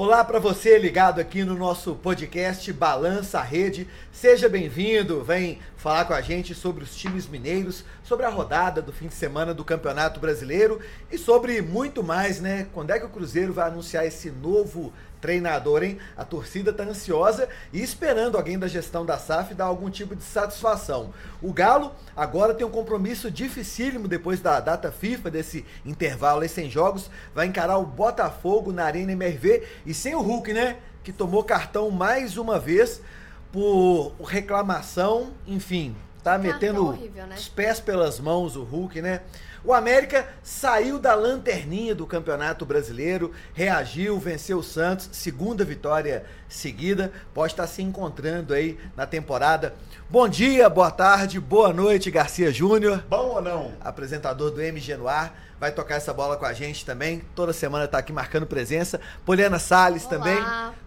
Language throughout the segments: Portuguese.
Olá para você ligado aqui no nosso podcast Balança Rede. Seja bem-vindo. Vem falar com a gente sobre os times mineiros, sobre a rodada do fim de semana do Campeonato Brasileiro e sobre muito mais, né? Quando é que o Cruzeiro vai anunciar esse novo treinador, hein? A torcida tá ansiosa e esperando alguém da gestão da SAF dar algum tipo de satisfação. O Galo agora tem um compromisso dificílimo depois da data FIFA, desse intervalo aí sem jogos, vai encarar o Botafogo na Arena MRV e sem o Hulk, né? Que tomou cartão mais uma vez por reclamação, enfim, tá metendo horrível, né? os pés pelas mãos o Hulk, né? O América saiu da lanterninha do Campeonato Brasileiro, reagiu, venceu o Santos, segunda vitória seguida, pode estar se encontrando aí na temporada. Bom dia, boa tarde, boa noite, Garcia Júnior. Bom ou não? Apresentador do MG Noir vai tocar essa bola com a gente também. Toda semana está aqui marcando presença. Poliana Salles Olá. também,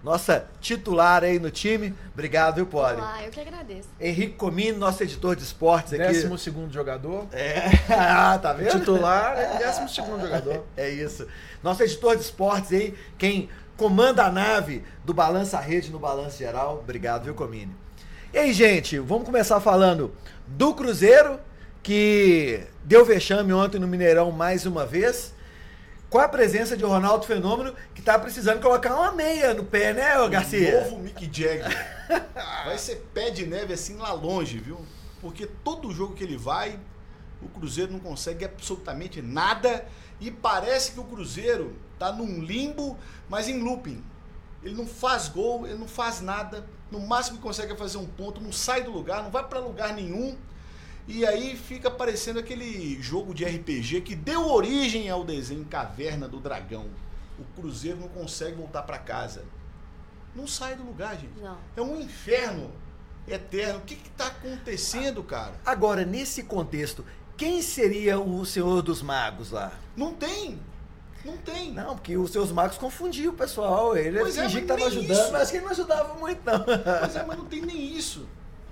nossa titular aí no time. Obrigado, viu, Poli? Olá, eu que agradeço. Henrique Comino, nosso editor de esportes aqui. Décimo segundo jogador. É, ah, tá vendo? Titular é décimo segundo jogador. É isso. Nosso editor de esportes aí, quem comanda a nave do Balança Rede no Balanço Geral. Obrigado, viu, Comini? E aí, gente, vamos começar falando do Cruzeiro que deu vexame ontem no Mineirão mais uma vez. Com a presença de Ronaldo Fenômeno, que tá precisando colocar uma meia no pé, né, ô Garcia? O novo Mick Jagger. vai ser pé de neve assim lá longe, viu? Porque todo jogo que ele vai, o Cruzeiro não consegue absolutamente nada. E parece que o Cruzeiro tá num limbo, mas em looping. Ele não faz gol, ele não faz nada. No máximo que consegue fazer um ponto, não sai do lugar, não vai para lugar nenhum. E aí fica parecendo aquele jogo de RPG que deu origem ao desenho Caverna do Dragão. O Cruzeiro não consegue voltar para casa. Não sai do lugar, gente. Não. É um inferno eterno. O que está acontecendo, cara? Agora, nesse contexto, quem seria o Senhor dos Magos lá? Não tem. Não tem. Não, porque os seus magos confundiam o pessoal. Ele pois fingia é, que estava ajudando, isso. mas que ele não ajudava muito, não. Pois é, mas não tem nem isso.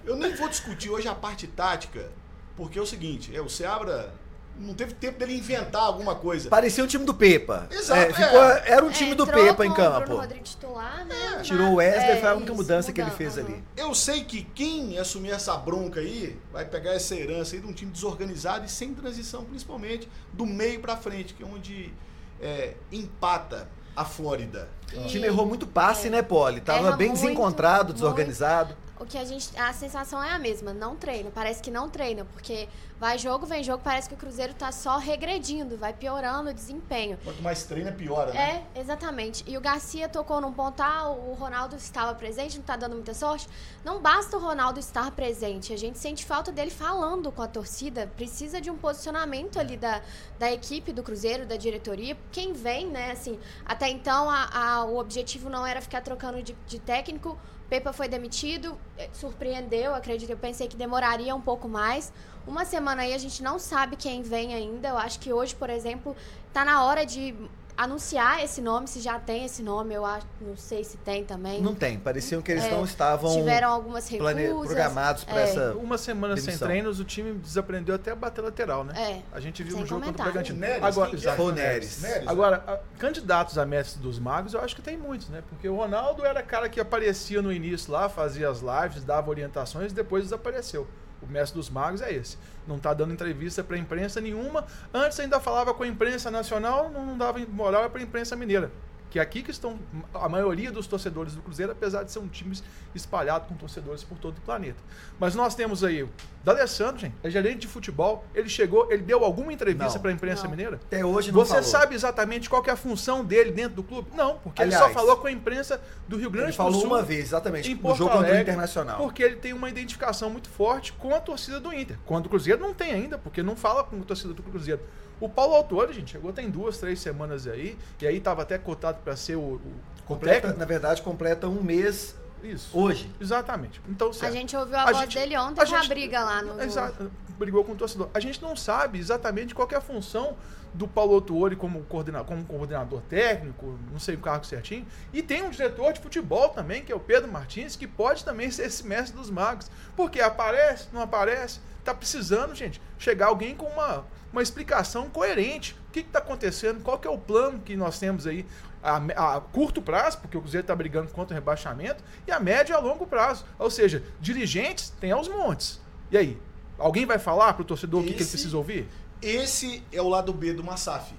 Eu nem vou discutir hoje a parte tática, porque é o seguinte, é, o Seabra não teve tempo dele inventar alguma coisa. Parecia o time do Pepa. Exato. É, ficou, é. Era um time é, do Pepa em campo. Titular, né? É. Tirou o Wesley, foi a única mudança que ele fez uhum. ali. Eu sei que quem assumir essa bronca aí vai pegar essa herança aí de um time desorganizado e sem transição, principalmente do meio para frente, que é onde é, empata a Flórida. O time errou muito passe, é. né, Poli? Tava bem muito, desencontrado, desorganizado. Muito o que a gente. A sensação é a mesma, não treina. Parece que não treina, porque vai jogo, vem jogo, parece que o Cruzeiro tá só regredindo, vai piorando o desempenho. Quanto mais treina, piora, né? É, exatamente. E o Garcia tocou num pontal, o Ronaldo estava presente, não tá dando muita sorte. Não basta o Ronaldo estar presente, a gente sente falta dele falando com a torcida, precisa de um posicionamento ali da, da equipe do Cruzeiro, da diretoria. Quem vem, né, assim, até então a, a o objetivo não era ficar trocando de, de técnico Pepa foi demitido, eh, surpreendeu, acredito. Eu pensei que demoraria um pouco mais. Uma semana aí a gente não sabe quem vem ainda. Eu acho que hoje, por exemplo, está na hora de anunciar esse nome, se já tem esse nome, eu acho, não sei se tem também. Não tem, pareciam que eles é, não estavam tiveram algumas recusas, programados para é. essa uma semana demissão. sem treinos, o time desaprendeu até a bater lateral, né? É. A gente viu um jogo contra o Bragantino. Neres, Agora, exato, o Neres. Neres. Agora, a, candidatos a mestre dos magos, eu acho que tem muitos, né? Porque o Ronaldo era cara que aparecia no início lá, fazia as lives, dava orientações e depois desapareceu. O mestre dos magos é esse. Não está dando entrevista para imprensa nenhuma. Antes ainda falava com a imprensa nacional, não dava moral para a imprensa mineira que é aqui que estão a maioria dos torcedores do Cruzeiro, apesar de ser um time espalhado com torcedores por todo o planeta. Mas nós temos aí D'Alessandro, gente, é gerente de futebol, ele chegou, ele deu alguma entrevista para a imprensa não. mineira? Até hoje não Você falou. sabe exatamente qual é a função dele dentro do clube? Não, porque Aliás, ele só falou com a imprensa do Rio Grande do Sul. Ele falou uma vez, exatamente, no jogo contra o Internacional. Porque ele tem uma identificação muito forte com a torcida do Inter. Quando o Cruzeiro não tem ainda, porque não fala com a torcida do Cruzeiro. O Paulo Autori, gente, chegou tem duas, três semanas aí, e aí estava até cotado para ser o, o completa, Na verdade, completa um mês isso. Hoje. Exatamente. Então, certo. A gente ouviu a, a voz gente, dele ontem a gente, briga lá no. Exato, brigou com o torcedor. A gente não sabe exatamente qual é a função do Paulo Autuori como coordenador, como coordenador técnico, não sei o cargo certinho. E tem um diretor de futebol também, que é o Pedro Martins, que pode também ser esse mestre dos magos. Porque aparece, não aparece. Tá precisando, gente, chegar alguém com uma uma explicação coerente. O que está acontecendo? Qual que é o plano que nós temos aí? A, a curto prazo, porque o Cruzeiro está brigando contra o rebaixamento, e a médio e a longo prazo. Ou seja, dirigentes tem aos montes. E aí? Alguém vai falar para o torcedor o que, que ele precisa ouvir? Esse é o lado B do Massaf.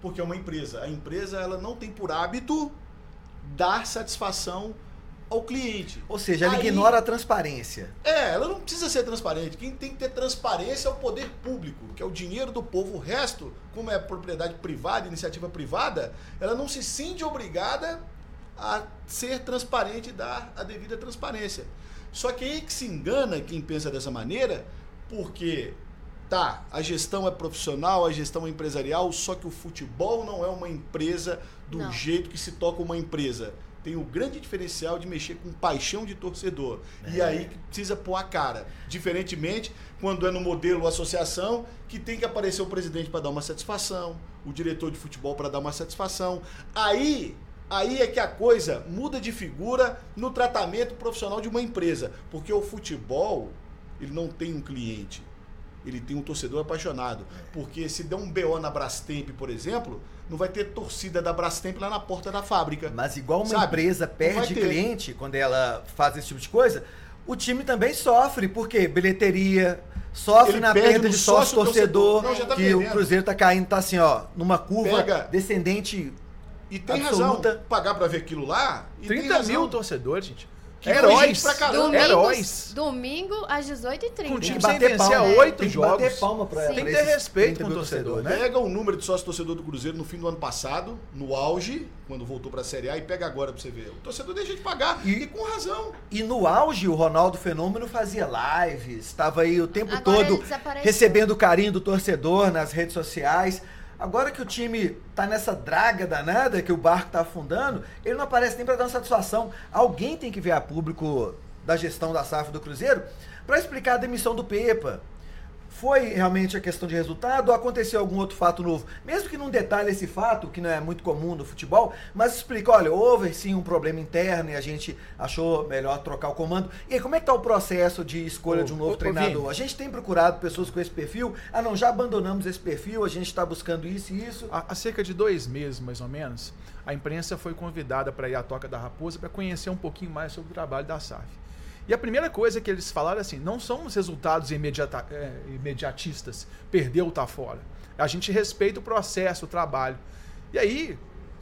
Porque é uma empresa. A empresa ela não tem por hábito dar satisfação ao cliente. Ou seja, ela Aí- ignora a transparência. É, ela não precisa ser transparente. Quem tem que ter transparência é o poder público, que é o dinheiro do povo. O resto, como é propriedade privada, iniciativa privada, ela não se sente obrigada a ser transparente e dar a devida transparência. Só que aí que se engana quem pensa dessa maneira, porque tá, a gestão é profissional, a gestão é empresarial, só que o futebol não é uma empresa do Não. jeito que se toca uma empresa. Tem o grande diferencial de mexer com paixão de torcedor. E aí que precisa pôr a cara. Diferentemente, quando é no modelo associação, que tem que aparecer o presidente para dar uma satisfação, o diretor de futebol para dar uma satisfação. Aí, aí é que a coisa muda de figura no tratamento profissional de uma empresa. Porque o futebol, ele não tem um cliente. Ele tem um torcedor apaixonado. Porque se der um BO na Brastemp, por exemplo, não vai ter torcida da Brastemp lá na porta da fábrica. Mas igual uma Sabe? empresa perde cliente quando ela faz esse tipo de coisa, o time também sofre, porque bilheteria, sofre Ele na perde perda de sócio torcedor, sócio-torcedor. Não, já tá que perdendo. o Cruzeiro tá caindo, tá assim, ó, numa curva Pega. descendente. E tem Absoluta. razão. Pagar pra ver aquilo lá. E tem 30 razão. mil torcedores, gente. Que Heróis. pra caramba. Domingo, Heróis. domingo às 18h30. Com Tem time que bater vencer palma, oito tem que jogos. bater palma pra, Sim. Tem que ter respeito 30 com o torcedor, torcedores. né? Pega o número de sócio torcedor do Cruzeiro no fim do ano passado, no auge, quando voltou pra Série A, e pega agora pra você ver. O torcedor deixa de pagar. E- E, com razão. E no auge, o Ronaldo Fenômeno fazia lives, estava aí o tempo Agora todo recebendo o carinho do torcedor nas redes sociais. Agora que o time tá nessa draga danada, que o barco tá afundando, ele não aparece nem para dar uma satisfação. Alguém tem que ver a público da gestão da SAF do Cruzeiro para explicar a demissão do Pepa. Foi realmente a questão de resultado ou aconteceu algum outro fato novo? Mesmo que não detalhe esse fato, que não é muito comum no futebol, mas explica, olha, houve sim um problema interno e a gente achou melhor trocar o comando. E aí, como é que tá o processo de escolha Ô, de um novo ô, treinador? A gente tem procurado pessoas com esse perfil. Ah, não, já abandonamos esse perfil, a gente está buscando isso e isso. Há, há cerca de dois meses, mais ou menos, a imprensa foi convidada para ir à Toca da Raposa para conhecer um pouquinho mais sobre o trabalho da SAF. E a primeira coisa que eles falaram é assim: não são os resultados imediata- é, imediatistas, perdeu, tá fora. A gente respeita o processo, o trabalho. E aí,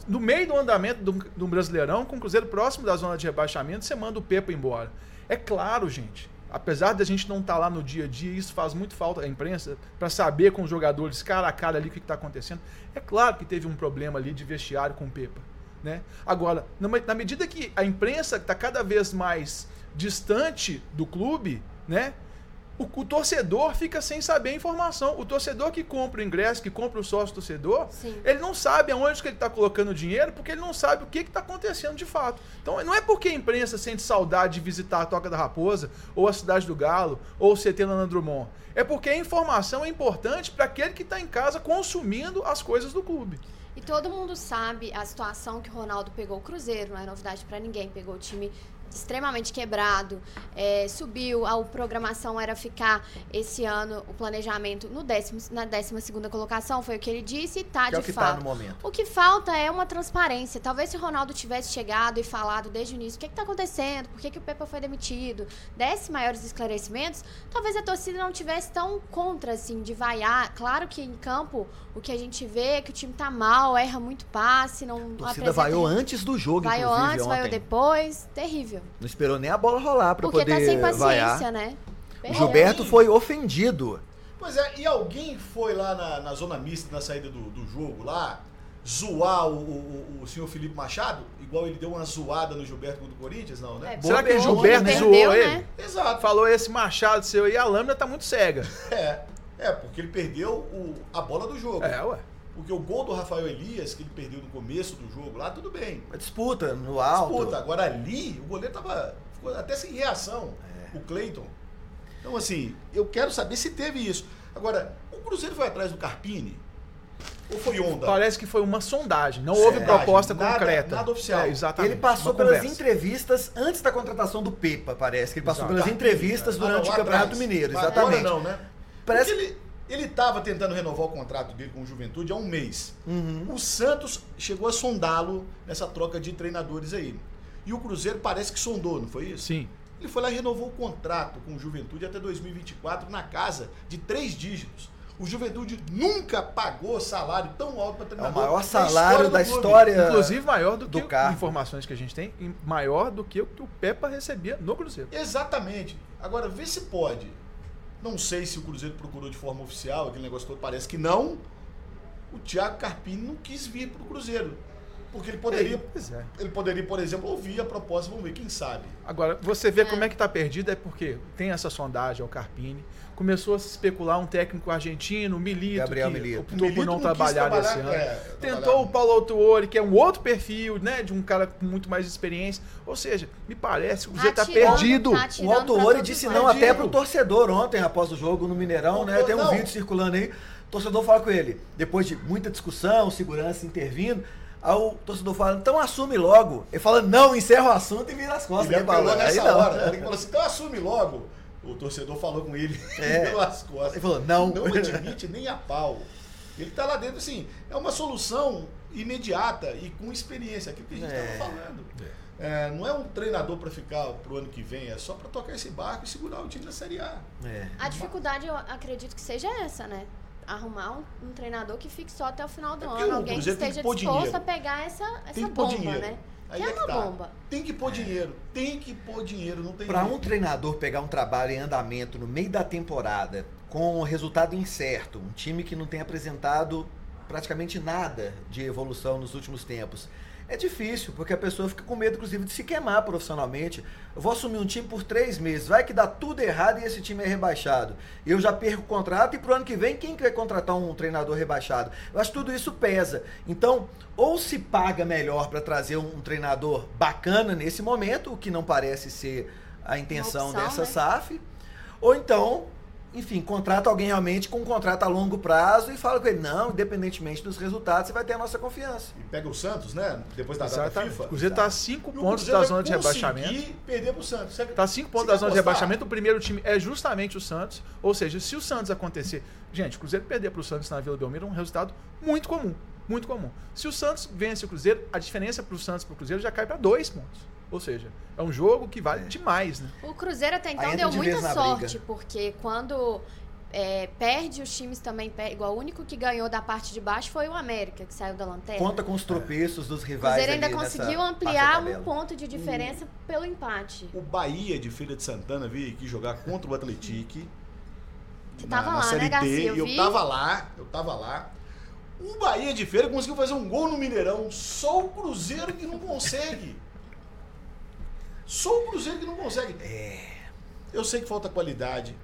no meio do andamento do, do Brasileirão, com o Cruzeiro próximo da zona de rebaixamento, você manda o Pepa embora. É claro, gente. Apesar da gente não estar lá no dia a dia, isso faz muito falta à imprensa para saber com os jogadores cara a cara ali o que está acontecendo. É claro que teve um problema ali de vestiário com o Pepa. Né? Agora, na medida que a imprensa está cada vez mais distante do clube, né? O, o torcedor fica sem saber a informação. O torcedor que compra o ingresso, que compra o sócio torcedor, Sim. ele não sabe aonde que ele está colocando o dinheiro, porque ele não sabe o que está acontecendo de fato. Então não é porque a imprensa sente saudade de visitar a Toca da Raposa, ou a Cidade do Galo, ou o CT Nana Drummond. É porque a informação é importante para aquele que está em casa consumindo as coisas do clube. E todo mundo sabe a situação que o Ronaldo pegou o Cruzeiro, não é novidade pra ninguém. Pegou o time extremamente quebrado, é, subiu, a programação era ficar esse ano, o planejamento no décimo, na 12 segunda colocação, foi o que ele disse e tá Que é o de que tá fato. no momento. O que falta é uma transparência. Talvez se o Ronaldo tivesse chegado e falado desde o início o que está acontecendo, por que, que o Pepa foi demitido, desse maiores esclarecimentos, talvez a torcida não tivesse tão contra, assim, de vaiar. Claro que em campo o que a gente vê é que o time tá mal, erra muito passe, não A torcida vaiou antes do jogo, Vaiou antes, vaiou ontem. depois. Terrível. Não esperou nem a bola rolar para Porque poder tá sem paciência, vaiar. né? O Perdeu. Gilberto foi ofendido. Pois é, e alguém foi lá na, na zona mista, na saída do, do jogo lá, zoar o, o, o senhor Felipe Machado? Igual ele deu uma zoada no Gilberto contra o Corinthians, não, né? É, Será que o Gilberto né? zoou Perdeu, ele? né? Exato. Falou esse machado seu aí, a lâmina tá muito cega. É, é, porque ele perdeu o- a bola do jogo. É, ué. Porque o gol do Rafael Elias, que ele perdeu no começo do jogo lá, tudo bem. A disputa no alto. Disputa. Agora ali, o goleiro tava ficou até sem reação, É. o Cleiton. Então, assim, eu quero saber se teve isso. Agora, o Cruzeiro foi atrás do Carpini? Ou foi onda? Parece que foi uma sondagem, não houve Sondagem, proposta nada- concreta. nada oficial. É, exatamente. Ele passou uma pelas conversa. entrevistas antes da contratação do Pepa, parece. que Ele passou Exato. pelas Carpini, entrevistas né? Ah, durante não, o Campeonato atrás. Mineiro, Agora exatamente. não, né? Parece- Porque ele, Ele estava tentando renovar o contrato dele com o Juventude há um mês. Uhum. O Santos chegou a sondá-lo nessa troca de treinadores aí. E o Cruzeiro parece que sondou, não foi isso? Sim. Ele foi lá e renovou o contrato com o Juventude até 2024 na casa de três dígitos. O Juventude nunca pagou salário tão alto para É o treinador. maior salário da do clube. história. Inclusive maior do do que carro. informações que a gente tem, maior do que o que o Pepa recebia no Cruzeiro. Exatamente. Agora, vê se pode. Não sei se o Cruzeiro procurou de forma oficial, aquele negócio todo parece que não. O Thiago Carpini não quis vir para o Cruzeiro. Porque ele poderia, Pois é. ele poderia, por exemplo, ouvir a proposta, vamos ver, quem sabe. Agora, você vê É. como é que tá perdido, é porque tem essa sondagem ao Carpini, começou a se especular um técnico argentino, Milito, Gabriel que Milito. optou Milito por não não trabalhar trabalhar, nesse ano. é, Tentou trabalhar- o Paulo Autuori, que é um outro perfil, né, de um cara com muito mais experiência. Ou seja, me parece que o Cruzeiro tá Atirando, perdido. tá O todos disse não lados. até pro torcedor ontem, após o jogo no Mineirão, né? Tem um Não. vídeo circulando aí. O torcedor fala com ele, depois de muita discussão, segurança intervindo. Aí o torcedor fala, então assume logo. Ele fala, não, encerra o assunto e vira as costas. Ele né? Aí nessa não. hora. Ele falou assim, então assume logo. O torcedor falou com ele É. pelas costas. Ele falou, não. Não admite nem a pau. Ele tá lá dentro, assim, é uma solução imediata e com experiência, aquilo que a gente É. estava falando. É, não é um treinador para ficar pro ano que vem, é só para tocar esse barco e segurar o time na Série A. É. A dificuldade, eu acredito que seja essa, né? Arrumar um, um treinador que fique só até o final do É ano. Alguém que esteja disposto dinheiro. a pegar essa, essa bomba, dinheiro. né? Aí que é é que uma tá. bomba. Tem que pôr dinheiro, tem que pôr dinheiro, não tem Para um treinador pegar um trabalho em andamento no meio da temporada, com o resultado incerto, um time que não tem apresentado praticamente nada de evolução nos últimos tempos, é difícil, porque a pessoa fica com medo, inclusive, de se queimar profissionalmente. Eu vou assumir um time por três meses, vai que dá tudo errado e esse time é rebaixado. Eu já perco o contrato e pro ano que vem, quem quer contratar um treinador rebaixado? Eu acho que tudo isso pesa. Então, ou se paga melhor para trazer um, um treinador bacana nesse momento, o que não parece ser a intenção opção, dessa né? SAF, ou então, enfim, contrata alguém realmente com um contrato a longo prazo e fala com ele, não, independentemente dos resultados, você vai ter a nossa confiança. E pega o Santos, né? Depois da data Exatamente. FIFA. O Cruzeiro tá a cinco E o pontos Cruzeiro da zona de rebaixamento. perder pro Santos. Você- Tá cinco pontos você da zona de rebaixamento. O primeiro time é justamente o Santos. Ou seja, se o Santos acontecer. Gente, o Cruzeiro perder para o Santos na Vila Belmiro é um resultado muito comum. Muito comum. Se o Santos vence o Cruzeiro, a diferença para o Santos e para o Cruzeiro já cai para dois pontos. Ou seja, é um jogo que vale demais, né? O Cruzeiro até então deu de muita sorte, porque quando é, perde, os times também perdem. Igual o único que ganhou da parte de baixo foi o América, que saiu da lanterna. Conta com os tropeços dos o rivais. Cruzeiro ainda conseguiu ampliar um ponto de diferença pelo empate. O Bahia de Feira de Santana veio aqui jogar contra o Atletique. Você na, tava na lá, Série né, Garcia? Eu e eu tava lá, eu tava lá. O Bahia de Feira conseguiu fazer um gol no Mineirão. Só o Cruzeiro que não consegue. Só o Cruzeiro que não consegue. É. Eu sei que falta qualidade,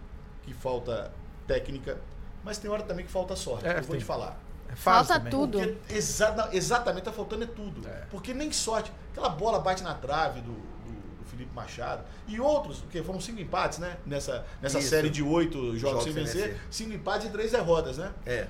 que falta técnica, mas tem hora também que falta sorte. É, eu vou tem. te falar. É Falta também. tudo. Porque exa- exatamente, tá faltando é tudo. É. Porque nem sorte. Aquela bola bate na trave do, do- do Felipe Machado. E outros, porque foram cinco empates, né? Nessa, nessa Isso. série de oito jogos, Jogos sem sem vencer. vencer. Cinco empates e três derrotas, né? É.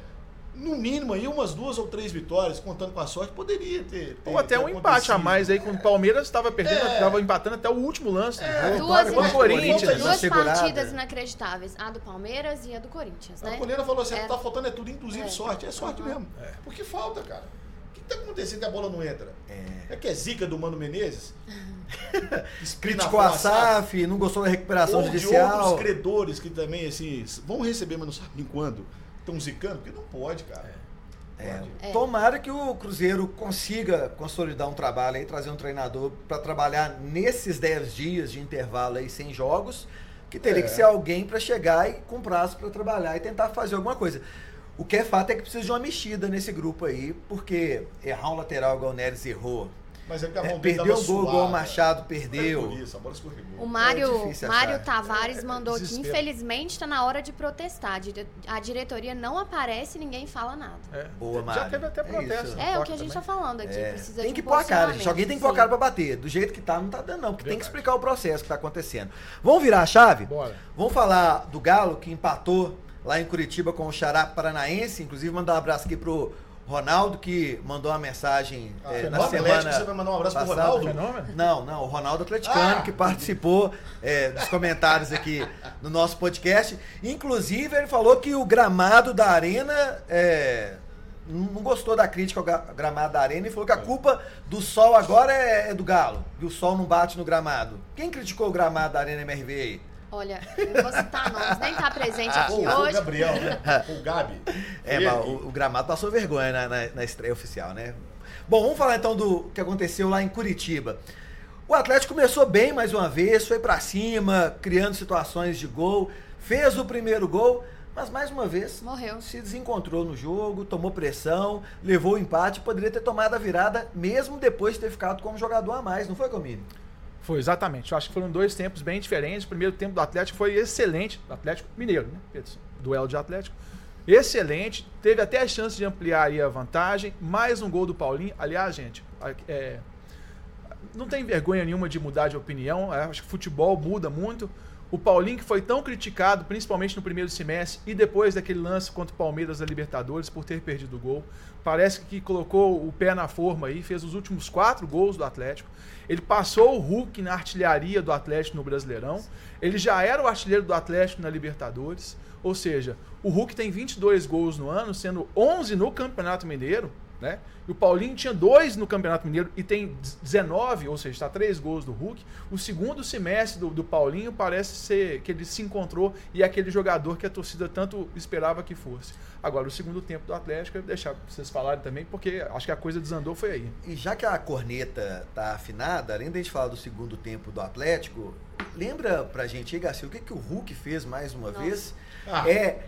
No mínimo aí, umas duas ou três vitórias, contando com a sorte, poderia ter. ter Ou até ter um empate a mais aí, quando o Palmeiras estava perdendo, É. estava empatando até o último lance. É. Duas, ina- Corinthians, duas partidas inacreditáveis. A do Palmeiras e a do Corinthians, A né? Coleira falou assim: É. tá faltando é tudo, inclusive É. sorte. É sorte Uhum. mesmo. Porque falta, cara. O que tá acontecendo que a bola não entra? É. É que é zica do Mano Menezes? Criticou a SAF, não gostou da recuperação Ou de judicial. outros credores que também, assim, vão receber, mas não sabem quando. Estão zicando, porque não pode, cara. É. É. Tomara que o Cruzeiro consiga consolidar um trabalho aí, trazer um treinador para trabalhar nesses 10 dias de intervalo aí sem jogos, que teria É. que ser alguém para chegar e com prazo para trabalhar e tentar fazer alguma coisa. O que é fato é que precisa de uma mexida nesse grupo aí, porque errar um lateral igual o Neres errou, Mas é que a é, mão dele perdeu o gol igual o Machado É perdeu. por isso, a bola escorregou. O Mário, É Mário. Tavares É, é mandou aqui, desespero. infelizmente está na hora de protestar. A dire- A diretoria não aparece e ninguém fala nada. É. Boa, Já Mário. teve até É protesto. É o que a gente também. está falando aqui. É, Precisa tem que um pôr a cara, gente. Alguém tem que pôr a cara pra bater. Do jeito que tá, não tá dando, não. Porque tem que Verdade. explicar o processo que tá acontecendo. Vamos virar a chave? Bora. Vamos falar do Galo, que empatou lá em Curitiba com o Xará Paranaense. Inclusive, mandar um abraço aqui pro Ronaldo que mandou uma mensagem Ah, é, na no Atlético, semana. você vai mandar um abraço pro passada. Ronaldo? Fenômeno? Não, não, o Ronaldo Atleticano Ah! que participou é, dos comentários aqui no nosso podcast. Inclusive, ele falou que o gramado da arena é, não gostou da crítica ao gra- gramado da arena e falou que a culpa do sol agora é, é do Galo. E o sol não bate no gramado. Quem criticou o gramado da arena MRV aí? Olha, não vou citar nomes, nem tá presente aqui Pô, foi o hoje. Gabriel, né? O Gabi. É, mas o, o gramado passou vergonha na, na- na estreia oficial, né? Bom, vamos falar então do que aconteceu lá em Curitiba. O Atlético começou bem mais uma vez, foi pra cima, criando situações de gol, fez o primeiro gol, mas mais uma vez Morreu. se desencontrou no jogo, tomou pressão, levou o empate, poderia ter tomado a virada mesmo depois de ter ficado como jogador a mais, não foi, Comini? Foi, exatamente. Eu acho que foram dois tempos bem diferentes. O primeiro tempo do Atlético foi excelente. Atlético Mineiro, né? Pedro? Duelo de Atlético. Excelente. Teve até a chance de ampliar aí a vantagem. Mais um gol do Paulinho. Aliás, gente, é, não tem vergonha nenhuma de mudar de opinião. Acho que futebol muda muito. O Paulinho, que foi tão criticado, principalmente no primeiro semestre, e depois daquele lance contra o Palmeiras da Libertadores por ter perdido o gol, parece que colocou o pé na forma aí, fez os últimos quatro gols do Atlético. Ele passou o Hulk na artilharia do Atlético no Brasileirão. Ele já era o artilheiro do Atlético na Libertadores. Ou seja, o Hulk tem 22 gols no ano, sendo 11 no Campeonato Mineiro, né? E o Paulinho tinha dois no Campeonato Mineiro e tem 19, ou seja, está três gols do Hulk. O segundo semestre do, do Paulinho parece ser que ele se encontrou e é aquele jogador que a torcida tanto esperava que fosse. Agora, o segundo tempo do Atlético, eu vou deixar vocês falarem também, porque acho que a coisa desandou foi aí. E já que a corneta tá afinada, além de a gente falar do segundo tempo do Atlético, lembra pra gente aí, Garcia, o que, que o Hulk fez mais uma Nossa. vez? Ah. É,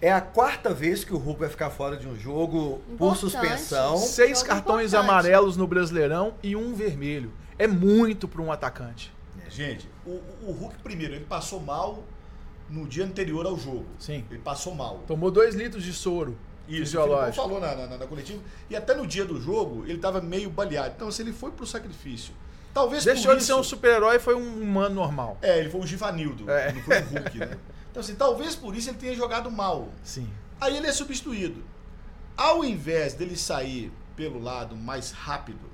é a quarta vez que o Hulk vai ficar fora de um jogo por Importante. suspensão. Seis Jogo cartões importante. amarelos no Brasileirão e um vermelho. É muito para um atacante. Gente, o, o Hulk, primeiro, ele passou mal no dia anterior ao jogo. Sim. Ele passou mal. Tomou dois litros de soro Isso, o fisiológico. falou na, na, na coletiva. E até no dia do jogo, ele estava meio baleado. Então, se ele foi pro sacrifício. Talvez Deixou por de ser isso- um super-herói e foi um humano normal. É, ele foi o Givanildo, É. não foi o Hulk, né? Então, assim, talvez por isso ele tenha jogado mal. Sim. Aí ele é substituído. Ao invés dele sair pelo lado mais rápido,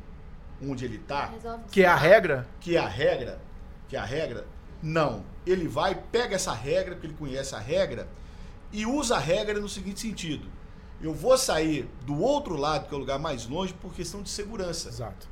onde ele tá, Resolve Que é a regra. que é a regra, que é a regra, não. Ele vai, pega essa regra, porque ele conhece a regra, e usa a regra no seguinte sentido. Eu vou sair do outro lado, que é o lugar mais longe, por questão de segurança. Exato.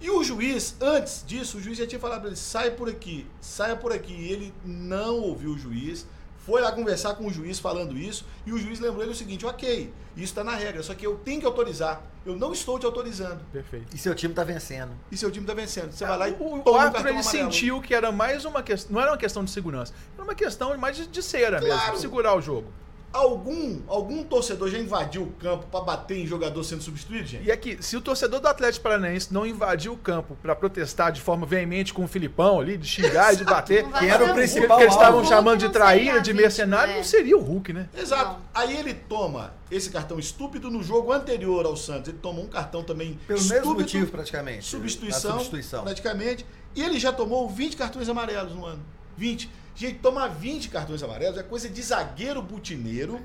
E o juiz, antes disso, o juiz já tinha falado para ele, saia por aqui, saia por aqui. E ele não ouviu o juiz, foi lá conversar com o juiz falando isso, e o juiz lembrou ele o seguinte, ok, isso está na regra, só que eu tenho que autorizar. Eu não estou te autorizando. Perfeito. E seu time tá vencendo. E seu time está vencendo. Você vai lá e o, o árbitro ele amarelo. sentiu que era mais uma questão. Não era uma questão de segurança, era uma questão mais de, de cera Claro. mesmo, de segurar o jogo. Algum, algum torcedor já invadiu o campo para bater em jogador sendo substituído, gente? E aqui, se o torcedor do Atlético Paranaense não invadir o campo para protestar de forma veemente com o Filipão ali, de xingar e de bater, Que era o principal que eles estavam chamando de traíra, de mercenário, é. não seria o Hulk, né? Exato. Não. Aí ele toma esse cartão estúpido no jogo anterior ao Santos. Ele tomou um cartão também Pelo estúpido. mesmo motivo, praticamente. substituição, substituição. praticamente. E ele já tomou 20 cartões amarelos no ano. 20. Gente, tomar 20 cartões amarelos é coisa de zagueiro butineiro.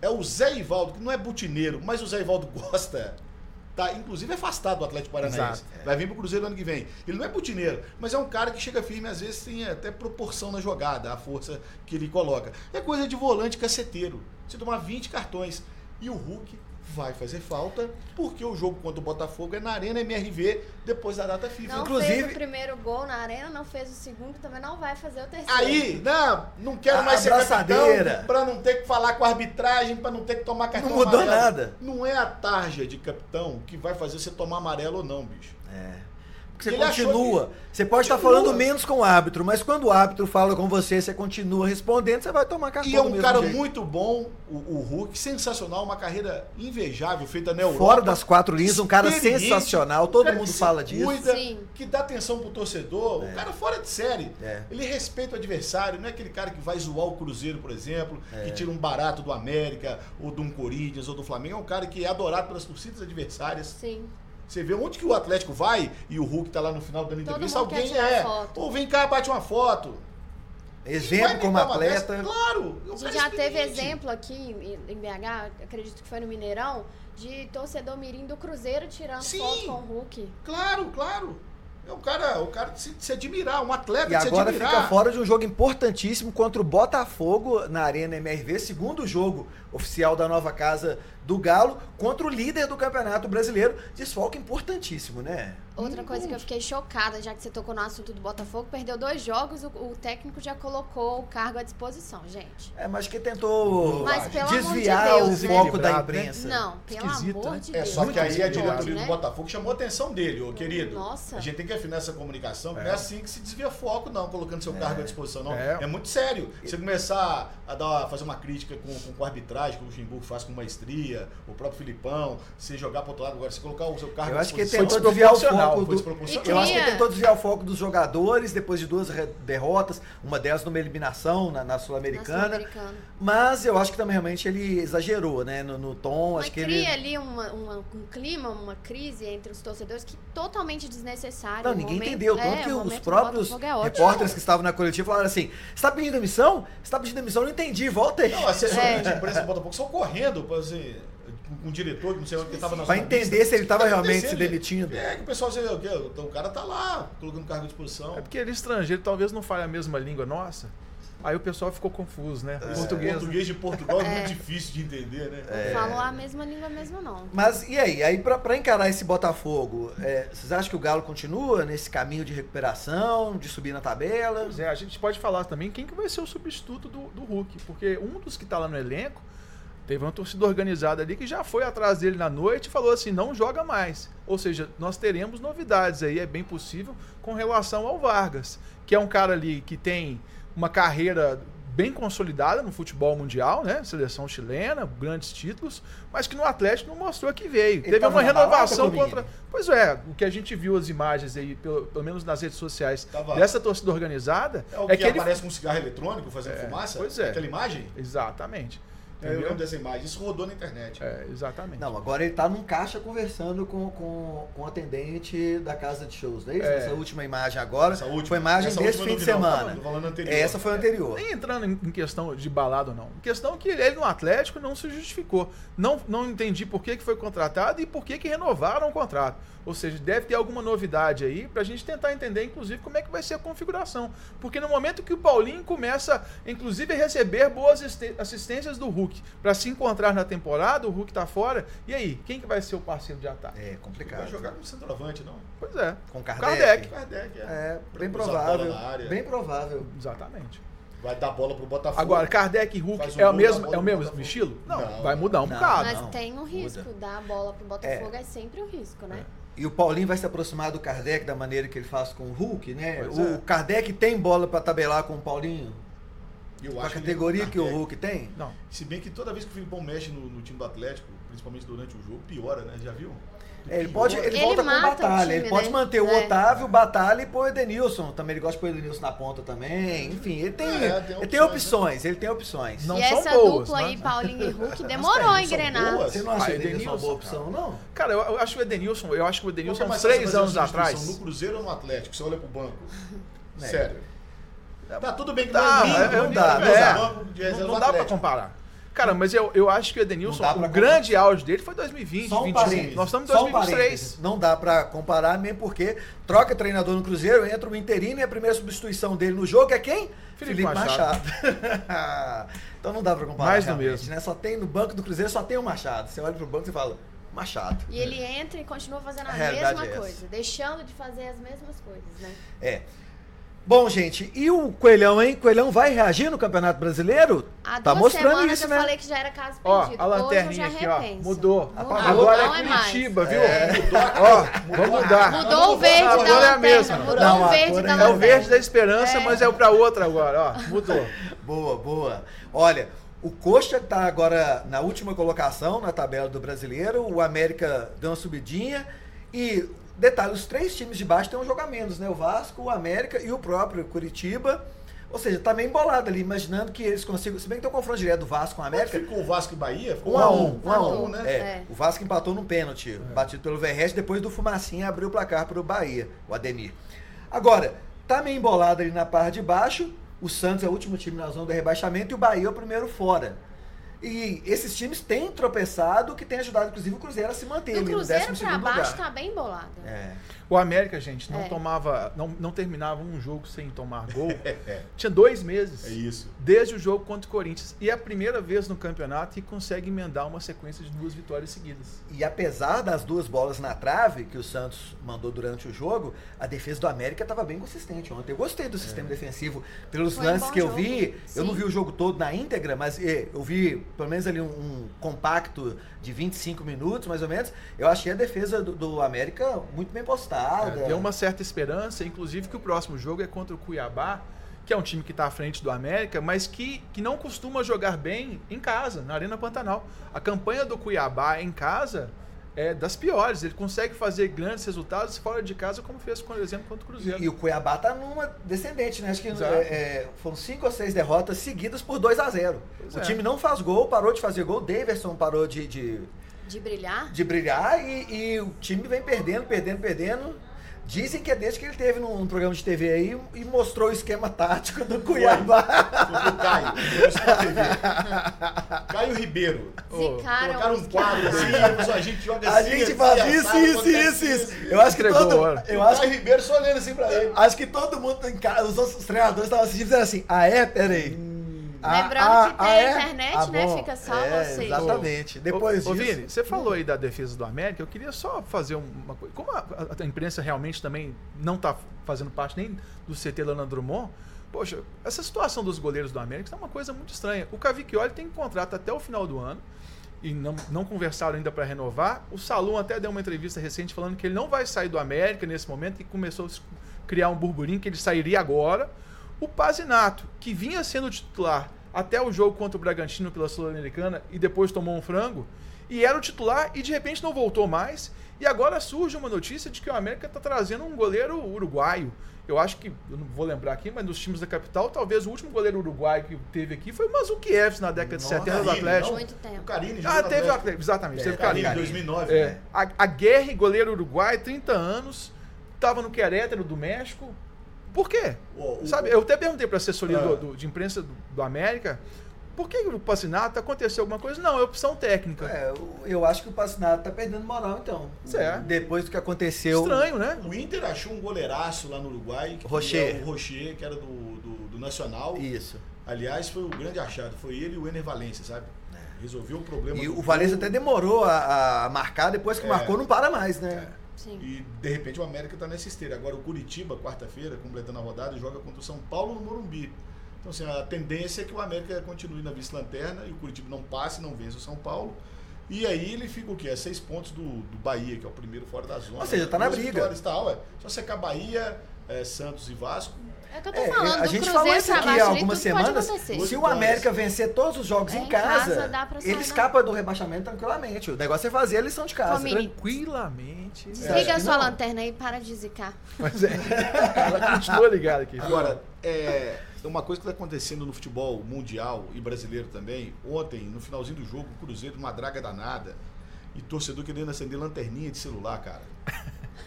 É. o Zé Ivaldo, que não é butineiro, mas o Zé Ivaldo gosta. Tá, inclusive afastado do Atlético Paranaense. Exato, Vai vir pro Cruzeiro ano que vem. Ele não é butineiro, mas é um cara que chega firme, às vezes tem até proporção na jogada, a força que ele coloca. É coisa de volante caceteiro. Você tomar 20 cartões. E o Hulk vai fazer falta, porque o jogo contra o Botafogo é na Arena MRV depois da data FIFA. Não Inclusive- fez o primeiro gol na arena, não fez o segundo, também não vai fazer o terceiro. Aí, não, não quero A mais ser capitão pra não ter que falar com a arbitragem, pra não ter que tomar cartão Não mudou amarelo. nada. Não é a tarja de capitão que vai fazer você tomar amarelo ou não, bicho. É. Porque você continua. que- Você pode estar Continua. falando menos com o árbitro, mas quando o árbitro fala com você, você continua respondendo, você vai tomar cartão E é do um mesmo cara jeito. muito bom, o, o Hulk, sensacional, uma carreira invejável, feita na Europa. Fora das quatro linhas, um cara sensacional, todo cara mundo fala disso. Cuida, Sim. que dá atenção pro torcedor, um cara fora de série. É. Ele respeita o adversário, não é aquele cara que vai zoar o Cruzeiro, por exemplo, É. que tira um barato do América, ou de um Corinthians, ou do Flamengo. É um cara que é adorado pelas torcidas adversárias. Sim. Você vê onde que o Atlético vai e o Hulk tá lá no final dando entrevista, alguém é. Ou vem cá, bate uma foto. Exemplo como atleta. dessa? Claro. A o gente é já teve exemplo aqui em, em BH, acredito que foi no Mineirão, de torcedor mirim do Cruzeiro tirando Sim. foto com o Hulk. Claro, claro. É um cara, o cara de se, de se admirar, um atleta E de se agora admirar. fica fora de um jogo importantíssimo contra o Botafogo na Arena MRV, segundo jogo oficial da nova casa do Galo, contra o líder do Campeonato Brasileiro. Desfalque importantíssimo, né? Outra coisa que eu fiquei chocada, já que você tocou no assunto do Botafogo, perdeu dois jogos, o, o técnico já colocou o cargo à disposição, gente. É, mas que tentou Mas amor de desviar Deus, o né? foco da Desequilibrado, né? imprensa. Não, pelo Esquisito, amor né? de É, Deus. só que aí a diretoria pode, do né? Botafogo chamou a atenção dele, ô querido. Nossa. A gente tem que afinar essa comunicação, não é assim que se desvia foco, não, colocando seu cargo à disposição, não. É. É, muito sério. Você começar a dar, fazer uma crítica com, com, com a arbitragem, que o Luxemburgo faz com maestria, o próprio Filipão, você jogar pro outro lado agora, você colocar o seu cargo Eu à que disposição. tentou desviar o foco do... Eu acho que tentou desviar o foco dos jogadores depois de duas derrotas, uma delas numa eliminação na, na Na Sul-Americana. Sul-Americana. Mas eu acho que também realmente ele exagerou, né? No, no tom, Mas acho que cria ele. ali uma, uma- um clima, uma crise entre os torcedores que totalmente desnecessário. Não, O ninguém momento- entendeu. é, Tanto que o os próprios é repórteres que estavam na coletiva falaram assim: você tá pedindo demissão? Você tá pedindo demissão? Não entendi, volta aí. Não, assessoria É. de imprensa do Botafogo são correndo, pra, assim, o diretor, que não sei onde que estava na zona entender se ele tava Tá realmente se demitindo. É, que o pessoal diz, o quê? Então, o cara tá lá, colocando cargo à disposição. É porque ele é estrangeiro, talvez não fale a mesma língua nossa. Aí o pessoal ficou confuso, né? É, Português. português de Portugal é, muito difícil de entender, né? É. Falam a mesma língua mesmo, não. Mas e aí? Aí pra, pra encarar esse Botafogo, é, vocês acham que o Galo continua nesse caminho de recuperação, de subir na tabela? Pois é, a gente pode falar também quem que vai ser o substituto do, do Hulk, porque um dos que tá lá no elenco teve uma torcida organizada ali que já foi atrás dele na noite e falou assim, não joga mais. Ou seja, nós teremos novidades aí, é bem possível, com relação ao Vargas, que é um cara ali que tem uma carreira bem consolidada no futebol mundial, né? Seleção chilena, grandes títulos, mas que no Atlético não mostrou que veio. Ele Teve uma renovação contra. Pois é, o que a gente viu as imagens aí, pelo, pelo menos nas redes sociais, Tava- dessa torcida organizada, É o é que, que ele aparece com um cigarro eletrônico fazendo É, fumaça? pois é. Aquela imagem? Exatamente. É, eu Entendeu? lembro dessa imagem. Isso rodou na internet. É, exatamente. Não, agora ele tá num caixa conversando com, com, com o atendente da casa de shows, não é isso? É. Essa última imagem agora Essa última- foi imagem essa desse última fim eu de semana. Falando anterior. Essa foi a anterior. Nem entrando em questão de balada ou não. Em questão que ele no Atlético não se justificou. Não, não entendi por que, que foi contratado e por que, que renovaram o contrato. Ou seja, deve ter alguma novidade aí pra gente tentar entender, inclusive, como é que vai ser a configuração. Porque no momento que o Paulinho começa, inclusive, a receber boas assistências do Hulk pra se encontrar na temporada, o Hulk tá fora. E aí, quem que vai ser o parceiro de ataque? É Vai complicado. jogar com centroavante, não. Pois é. Com Kardec. Kardec. Kardec, é. É, bem provável. na área. Bem provável. Exatamente. Vai dar bola pro Botafogo. Agora, Kardec e Hulk um é o mesmo, é o mesmo Botafogo. estilo? Não, Não. vai mudar um Não. bocado. Mas não, tem um risco, muda. dar a bola pro Botafogo é, sempre um risco, né? E o Paulinho vai se aproximar do Kardec da maneira que ele faz com o Hulk, né? Pois o é. Kardec tem bola pra tabelar com o Paulinho? Eu a categoria que o Kardec- Hulk tem? Não. Se bem que toda vez que o Filipão mexe no, no time do Atlético, principalmente durante o jogo, piora, né? Já viu? É, ele pode, ele, Ele volta com o batalha. time, ele pode né? manter o É. Otávio, batalha e pôr o Edenilson. Também ele gosta de pôr o Edenilson na ponta também. Enfim, ele tem, É, tem ele tem opções, opções, ele tem opções. Não e são essa boas, dupla né? aí, Paulinho e Hulk, demorou a engrenar. Você não acha Ah, o Edenilson uma boa opção, não? Cara, eu, eu acho que o Edenilson, eu acho que o Edenilson, que é fácil três anos atrás. No Cruzeiro ou no Atlético? Você olha pro banco. É. Sério. Tá tudo bem que Tá, não é é, lindo, não dá, é Não, não dá pra comparar. Cara, mas eu, eu acho que o Edenilson, o grande auge dele foi 2020, Só um 2021. parênteses. Nós estamos em só um 2023. parênteses. Não dá pra comparar, mesmo porque troca treinador no Cruzeiro, entra o interino e a primeira substituição dele no jogo é quem? Felipe Machado. então não dá pra comparar. Mais do mesmo. Né? Só tem no banco do Cruzeiro, só tem o Machado. Você olha pro banco e fala, Machado. E ele entra e continua fazendo a, A mesma é coisa, deixando de fazer as mesmas coisas, né? É. Bom, gente, e o Coelhão, hein? Coelhão vai reagir no Campeonato Brasileiro? Há tá duas mostrando isso, eu né? falei que já era caso Ó, perdido. a Hoje eu lanterninha já aqui, ó. Mudou. Mudou, Agora não é é mais. Curitiba, viu? É. Ó, vamos mudar. Mudou o verde Agora da é a lanterna. mesma. Mudou Não, o a verde da é- É lanterna. o verde da esperança, É. mas é pra outra agora, ó. Mudou. Boa, boa. Olha, o Coxa tá agora na última colocação na tabela do brasileiro, o América deu uma subidinha e, detalhe, os três times de baixo têm um jogo a menos, né? O Vasco, o América e o próprio Curitiba. Ou seja, tá meio embolado ali, imaginando que eles consigam. Se bem que tem um confronto direto do Vasco com o América. Ficou o Vasco e Bahia? Ficou Um a um, um a um, né? É, É. O Vasco empatou num pênalti, batido pelo Verrete, depois do Fumacinha abriu o placar para o Bahia, o Ademir. Agora, tá meio embolado ali na parte de baixo, o Santos é o último time na zona do rebaixamento e o Bahia é o primeiro fora. E esses times têm tropeçado, que tem ajudado, inclusive, o Cruzeiro a se manter no Cruzeiro 12 pra baixo lugar. tá bem bolado. É. O América, gente, não É. tomava, não, não terminava um jogo sem tomar gol. É, Tinha dois meses. é isso. Desde o jogo contra o Corinthians. E é a primeira vez no campeonato que consegue emendar uma sequência de duas vitórias seguidas. E apesar das duas bolas na trave que o Santos mandou durante o jogo, a defesa do América estava bem consistente ontem. Eu gostei do sistema defensivo. Pelos Foi um lances bom que eu jogo. vi, eu não Sim. vi o jogo todo na íntegra, mas eh, eu vi pelo menos ali um, um compacto de 25 minutos, mais ou menos. Eu achei a defesa do, do América muito bem postada. É, uma certa esperança, inclusive que o próximo jogo é contra o Cuiabá, que é um time que está à frente do América, mas que, que não costuma jogar bem em casa, na Arena Pantanal. A campanha do Cuiabá em casa é das piores. Ele consegue fazer grandes resultados fora de casa, como fez, por exemplo, contra o Cruzeiro. E o Cuiabá tá numa descendente, né? Acho que é, é, foram cinco ou seis derrotas seguidas por 2 a 0 Pois O é. time não faz gol, parou de fazer gol. O Daverson parou de, de, De brilhar. de brilhar e, e o time vem perdendo, perdendo, perdendo. Dizem que é desde que ele teve num programa de TV aí e mostrou o esquema tático do Cuiabá. Foi Caio. Foi TV. Caio Ribeiro. Zicaram Colocaram um quadro assim, a gente joga A assim. gente assim, faz assado, isso, isso, acontece isso, isso. Eu acho que todo, eu o acho Caio que, Ribeiro só olhando assim pra ele. acho que todo mundo em casa, os outros treinadores estavam assistindo e fizeram assim, ah é? Peraí. Ah, Lembrando ah, que tem ah, a é? internet, Ah, né? Fica só É, você. Exatamente. Depois ô, ô, disso... Vini, você falou aí da defesa do América, eu queria só fazer uma coisa. Como a, a- a imprensa realmente também não está fazendo parte nem do CT Leonardo Drummond, poxa, essa situação dos goleiros do América é uma coisa muito estranha. O Cavicchioli tem contrato até o final do ano e não, não conversaram ainda para renovar. O Salum até deu uma entrevista recente falando que ele não vai sair do América nesse momento e começou a criar um burburinho que ele sairia agora. O Pazinato, que vinha sendo titular até o jogo contra o Bragantino pela Sul-Americana e depois tomou um frango, e era o titular e de repente não voltou mais. E agora surge uma notícia de que o América está trazendo um goleiro uruguaio. Eu acho que, eu não vou lembrar aqui, mas nos times da capital, talvez o último goleiro uruguaio que teve aqui foi o Mazukiev na década de Nossa, 70 do Carilli, Atlético. não? Muito tempo. O Carini jogou Ah, teve o Atlético. Exatamente. É, teve o Carini, Carilli. 2009. É, né? a, a Guerra, goleiro uruguai, 30 anos, estava no Querétaro do México. Por quê? O- o- Sabe, eu até perguntei para a assessoria Ah. do- do- de imprensa do, do América, por que o Pacinato aconteceu alguma coisa? Não, é opção técnica. É, eu- eu acho que o Passinato tá perdendo moral, então. Certo. Depois do que aconteceu. Estranho, né? O Inter achou um goleiraço lá no Uruguai. Que Rocher. É o Rocher, que era do, do, do Nacional. Isso. Aliás, foi o grande achado. Foi ele e o Ener Valência, sabe? Resolveu o problema. É. E do o Valência até demorou a, a marcar, depois que É. marcou, não para mais, né? Sim. E de repente o América está nessa esteira. Agora o Curitiba, quarta-feira, completando a rodada, joga contra o São Paulo no Morumbi. Então, assim, a tendência é que o América continue na vice-lanterna e o Curitiba não passe, não vença o São Paulo. E aí ele fica o quê? A seis pontos do, do Bahia, que é o primeiro fora da zona. Ou seja, tá na briga. Tá, ué. Só secar Bahia, é, Santos e Vasco. É o que eu tô É, falando. a gente falou isso aqui há algumas semanas. Se o América vencer todos os jogos É, em casa, casa ele escapa do rebaixamento tranquilamente. O negócio é fazer a lição de casa. Família. Tranquilamente. Desliga a que sua não. lanterna aí para de zicar. Mas é, ela continua ligada aqui. Agora, é uma coisa que está acontecendo no futebol mundial e brasileiro também. Ontem, no finalzinho do jogo, o Cruzeiro, uma draga danada. E torcedor querendo acender lanterninha de celular, cara.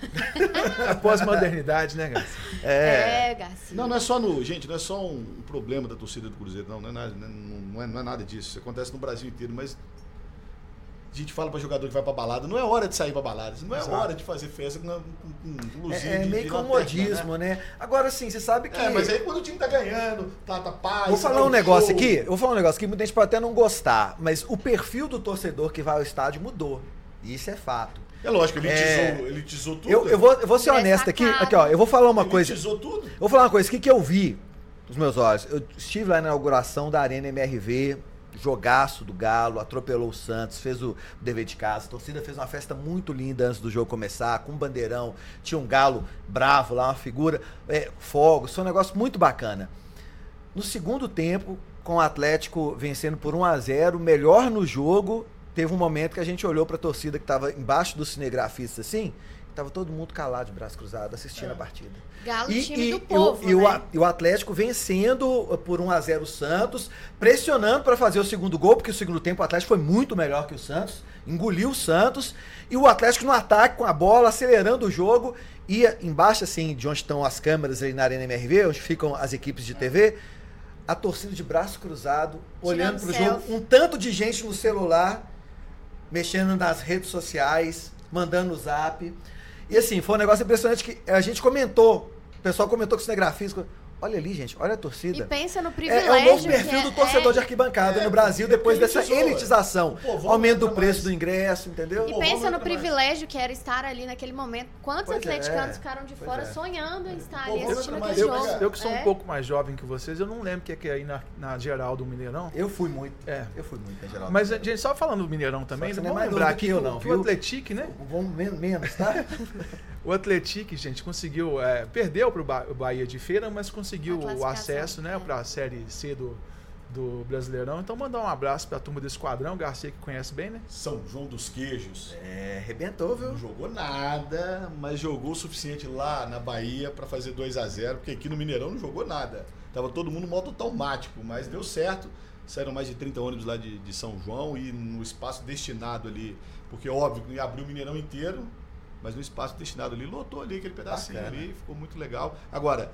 A pós-modernidade, né, Garcia? É. É, Garcia. Não, não é só no. Gente, não é só um problema da torcida do Cruzeiro, não. Não é nada, não não é, não é nada disso. Isso acontece no Brasil inteiro, mas. A gente fala para jogador que vai pra balada, não é hora de sair pra balada, não é Exato. hora de fazer festa com, com, com luzinha É, é meio de comodismo, lanterna, né? Agora sim, você sabe que. É, mas aí quando o time tá ganhando, tá, tá paz. Vou você falar um negócio show. aqui, eu vou falar um negócio que muita gente pode até não gostar, mas o perfil do torcedor que vai ao estádio mudou. E isso é fato. É lógico, ele É. tizou, ele tizou tudo. Eu, eu, vou, eu vou ser Ele é honesto aqui, aqui, ó, eu vou falar uma ele coisa. tizou tudo. Eu vou falar uma coisa aqui que eu vi nos meus olhos. Eu estive lá na inauguração da Arena MRV, jogaço do Galo, atropelou o Santos, fez o dever de casa. A torcida fez uma festa muito linda antes do jogo começar, com um bandeirão. Tinha um Galo bravo lá, uma figura, é, fogos, foi um negócio muito bacana. No segundo tempo, com o Atlético vencendo por 1 a 0 melhor no jogo, teve um momento que a gente olhou para a torcida que estava embaixo dos cinegrafistas assim, tava todo mundo calado de braço cruzado assistindo a partida. Galo, E, time e- do e o- povo, e o, né? E o Atlético vencendo uh, por 1 a 0 o Santos, pressionando para fazer o segundo gol, porque o segundo tempo o Atlético foi muito melhor que o Santos, engoliu o Santos, e o Atlético no ataque com a bola, acelerando o jogo, ia embaixo assim, de onde estão as câmeras ali na Arena MRV, onde ficam as equipes de TV, a torcida de braço cruzado, olhando pro selfie. jogo, um tanto de gente no celular, mexendo nas redes sociais, mandando o zap. E assim, foi um negócio impressionante que a gente comentou, o pessoal comentou com o cinegrafista, olha ali, gente, olha a E torcida. pensa no É, privilégio. é o novo perfil é- do torcedor é, de arquibancada É, no Brasil depois porque dessa elitização. povão Aumento do preço mais. do ingresso, entendeu? E Pô, pensa no entrar mais. privilégio que era estar ali naquele momento. Quantos Pois atleticanos é. ficaram de Pois fora é. sonhando em estar Pô, ali assistindo aquele jogo? Eu- Eu que sou É. um pouco mais jovem que vocês, eu não lembro o que é que é aí na, na geral do Mineirão. Eu fui muito. É. Eu fui muito, em geral. Mas, gente, só falando do Mineirão também, não você não é vamos mais lembrar aqui eu não, o- Atletique, né? Vamos men- menos, tá? O Atletique, gente, conseguiu. é, perdeu para o Bahia de Feira, mas conseguiu A o acesso né, é. para a Série C do, do Brasileirão. Então, mandar um abraço para a turma do Esquadrão, Garcia que conhece bem, né? São João dos Queijos. É, arrebentou, viu? Não jogou nada, mas jogou o suficiente lá na Bahia pra fazer 2 a 0 porque aqui no Mineirão não jogou nada. Tava todo mundo no modo automático, mas deu certo. Saíram mais de 30 ônibus lá de, de São João e no espaço destinado ali, porque óbvio que não ia abrir o Mineirão inteiro, mas no espaço destinado ali, lotou ali aquele pedacinho Bacana. ali, ficou muito legal. Agora,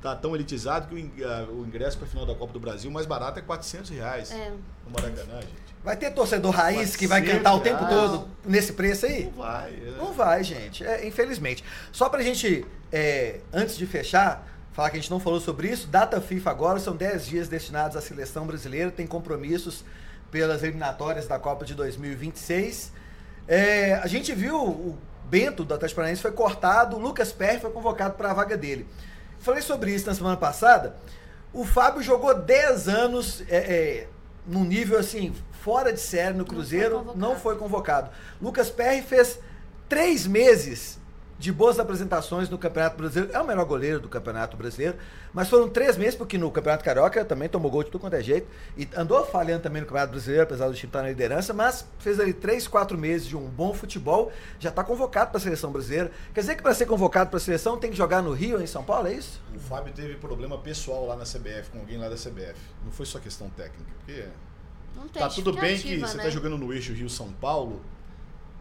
tá tão elitizado que o ah, o ingresso para final da Copa do Brasil, mais barato é 400 reais É. no Maracanã, gente. Vai ter torcedor raiz que vai cantar o tempo todo nesse preço aí? Não vai. é. Não vai, gente. É, infelizmente. Só pra gente, é, antes de fechar, falar que a gente não falou sobre isso, data FIFA agora, são 10 dias destinados à seleção brasileira, tem compromissos pelas eliminatórias da Copa de 2026. É, a gente viu o Bento do Atlético Paranaense foi cortado, o Lucas Perry foi convocado para a vaga dele. Falei sobre isso na semana passada. O Fábio jogou 10 anos é, é, num nível assim, fora de série no foi Cruzeiro, convocado. não foi convocado. Lucas Perry fez três meses de boas apresentações no Campeonato Brasileiro. É o melhor goleiro do Campeonato Brasileiro, mas foram três meses, porque no Campeonato Carioca também tomou gol de tudo quanto é jeito. E andou falhando também no Campeonato Brasileiro, apesar do time estar na liderança, mas fez ali três, quatro meses de um bom futebol, já está convocado para a seleção brasileira. Quer dizer que para ser convocado para a seleção tem que jogar no Rio ou em São Paulo, é isso? O Fábio teve problema pessoal lá na CBF, com alguém lá da CBF. Não foi só questão técnica, porque Não tem tá tudo bem que você né? tá jogando no eixo Rio-São Paulo.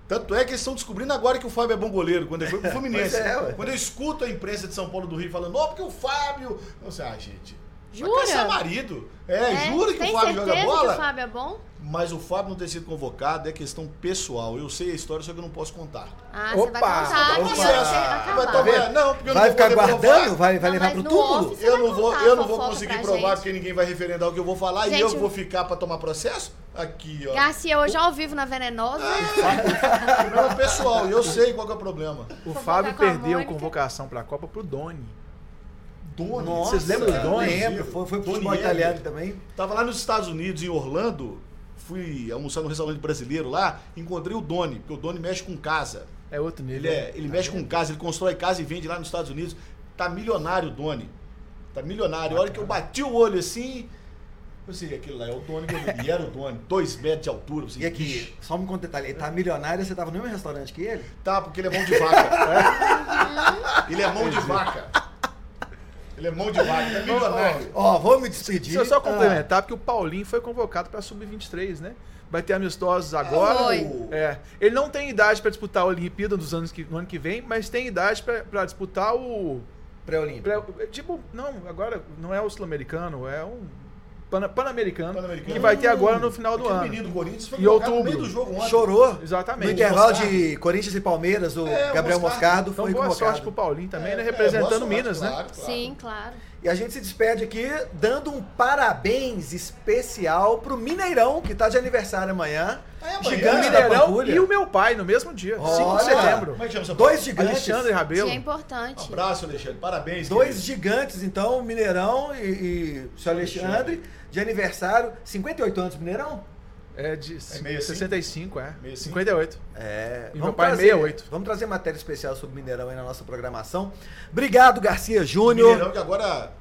Tanto é que eles estão descobrindo agora que o Fábio é bom goleiro, quando ele foi pro Fluminense. É, quando eu escuto a imprensa de São Paulo do Rio falando, ó, porque o Fábio. Eu sei, ah, gente. Jura? Vai caçar marido. É, jura que o Fábio joga bola? que o Fábio é bom? Mas o Fábio não ter sido convocado é questão pessoal. Eu sei a história, só que eu não posso contar. Ah, você vai Opa! contar Opa! até Vai tomar- não, porque eu não Vai vou ficar guardando? Vai, vai Não, levar pro túmulo? Eu vai não vou, eu a não vou conseguir provar gente? porque ninguém vai referendar o que eu vou falar e Gente, eu vou ficar pra tomar processo? Aqui, ó. Garcia, hoje ao vivo na Venenosa. Problema pessoal, e eu sei qual que é o problema. O Fábio a perdeu a Mônica. convocação para a Copa pro Doni. Doni. Nossa, Vocês lembram do Doni? Lembro, foi, foi pro futebol italiano também. Tava lá nos Estados Unidos, em Orlando, fui almoçar num restaurante brasileiro lá, encontrei o Doni, porque o Doni mexe com casa. É outro nível. Ele, é, ele mexe com casa, ele constrói casa e vende lá nos Estados Unidos. Tá milionário o Doni. Tá milionário. A hora que eu bati o olho assim, eu sei, aquele lá é o Doni. E era o Doni, dois metros de altura. pensei, E aqui, "Ixi, só me conta um detalhe, ele tá milionário, você tava no mesmo restaurante que ele? Tá, porque ele é mão de vaca. ele é mão de vaca. Ele é mão de vaca, é milionário. Ó, vou me despedir. Deixa eu só Ah, complementar, porque o Paulinho foi convocado para Sub-23, né? Vai ter amistosos agora. É. Ele não tem idade para disputar a Olimpíada dos anos que, no ano que vem, mas tem idade para disputar o. Pré-olímpico. pré- Tipo, não, agora não é o Sul-Americano, é um Pana- Pan-Americano Pan-Americano. que vai ter agora no final do Aquele ano. menino do Corinthians foi Em outubro. meio do jogo ontem. Chorou. Exatamente. No intervalo de Corinthians e Palmeiras, o É, Gabriel Moscardo. Moscardo Então foi boa convocado. sorte pro Paulinho também, É, né? é, Representando sorte, Minas, né? claro, claro. Sim, claro. E a gente se despede aqui dando um parabéns especial pro Mineirão, que tá de aniversário amanhã. É. Gigante da Mineirão Pampulha. e o meu pai no mesmo dia, 5 Olha. de setembro. Como é que chama seu Dois pai? gigantes. Alexandre Rabelo. Dia importante. Um abraço, Alexandre. Parabéns. Dois querido. gigantes, então, Mineirão e, e o seu Alexandre, de aniversário. 58 anos, Mineirão? É de É meio assim? 65, é. 65? 58. É. E meu pai, 68. Vamos trazer matéria especial sobre Mineirão aí na nossa programação. Obrigado, Garcia Júnior. Mineirão que agora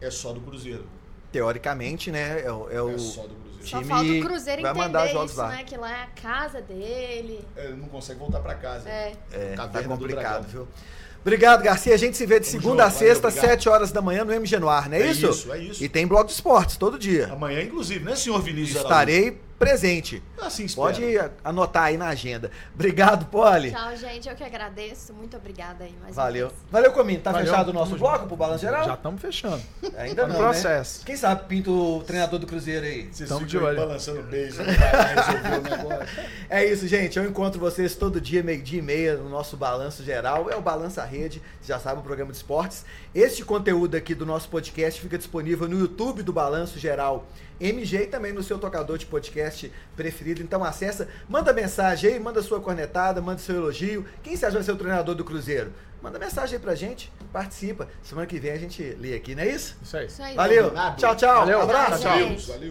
é só do Cruzeiro. Teoricamente, né? É, o- é o É só do Cruzeiro. Só falta o Cruzeiro vai entender mandar jogos isso, lá. né? Que lá é a casa dele. É, Ele não consegue voltar pra casa. É. É, tá complicado, viu? Obrigado, Garcia. A gente se vê de segunda a junto, valeu, sexta, obrigado. 7 horas da manhã no MG Noir, não é, É isso? isso, é isso. E tem blog de esportes todo dia. Amanhã, inclusive, né, senhor Vinícius Araújo? Presente. Assim espero. Pode anotar aí na agenda. Obrigado, Poli. Tchau, gente. Eu que agradeço. Muito obrigada aí mais Valeu. vez. Valeu, Cominho. Tá Valeu, fechado o nosso bloco pro Balanço Geral? Já estamos fechando. Ainda Tá no não, processo. né? Quem sabe pinta o treinador do Cruzeiro aí. Vocês Tamo ficam de olho. balançando beijo, não negócio. É isso, gente. Eu encontro vocês todo dia, meio-dia e meia, no nosso Balanço Geral. É o Balança Rede, você já sabe, o programa de esportes. Este conteúdo aqui do nosso podcast fica disponível no YouTube do Balanço Geral MG e também no seu tocador de podcast preferido. Então acessa, manda mensagem aí, manda sua cornetada, manda seu elogio. Quem você acha vai ser o treinador do Cruzeiro? Manda mensagem aí pra gente, participa. Semana que vem a gente lê aqui, não é isso? Isso aí. Isso aí. Valeu, tchau, tchau, Valeu. abraço. Tchau, valeu.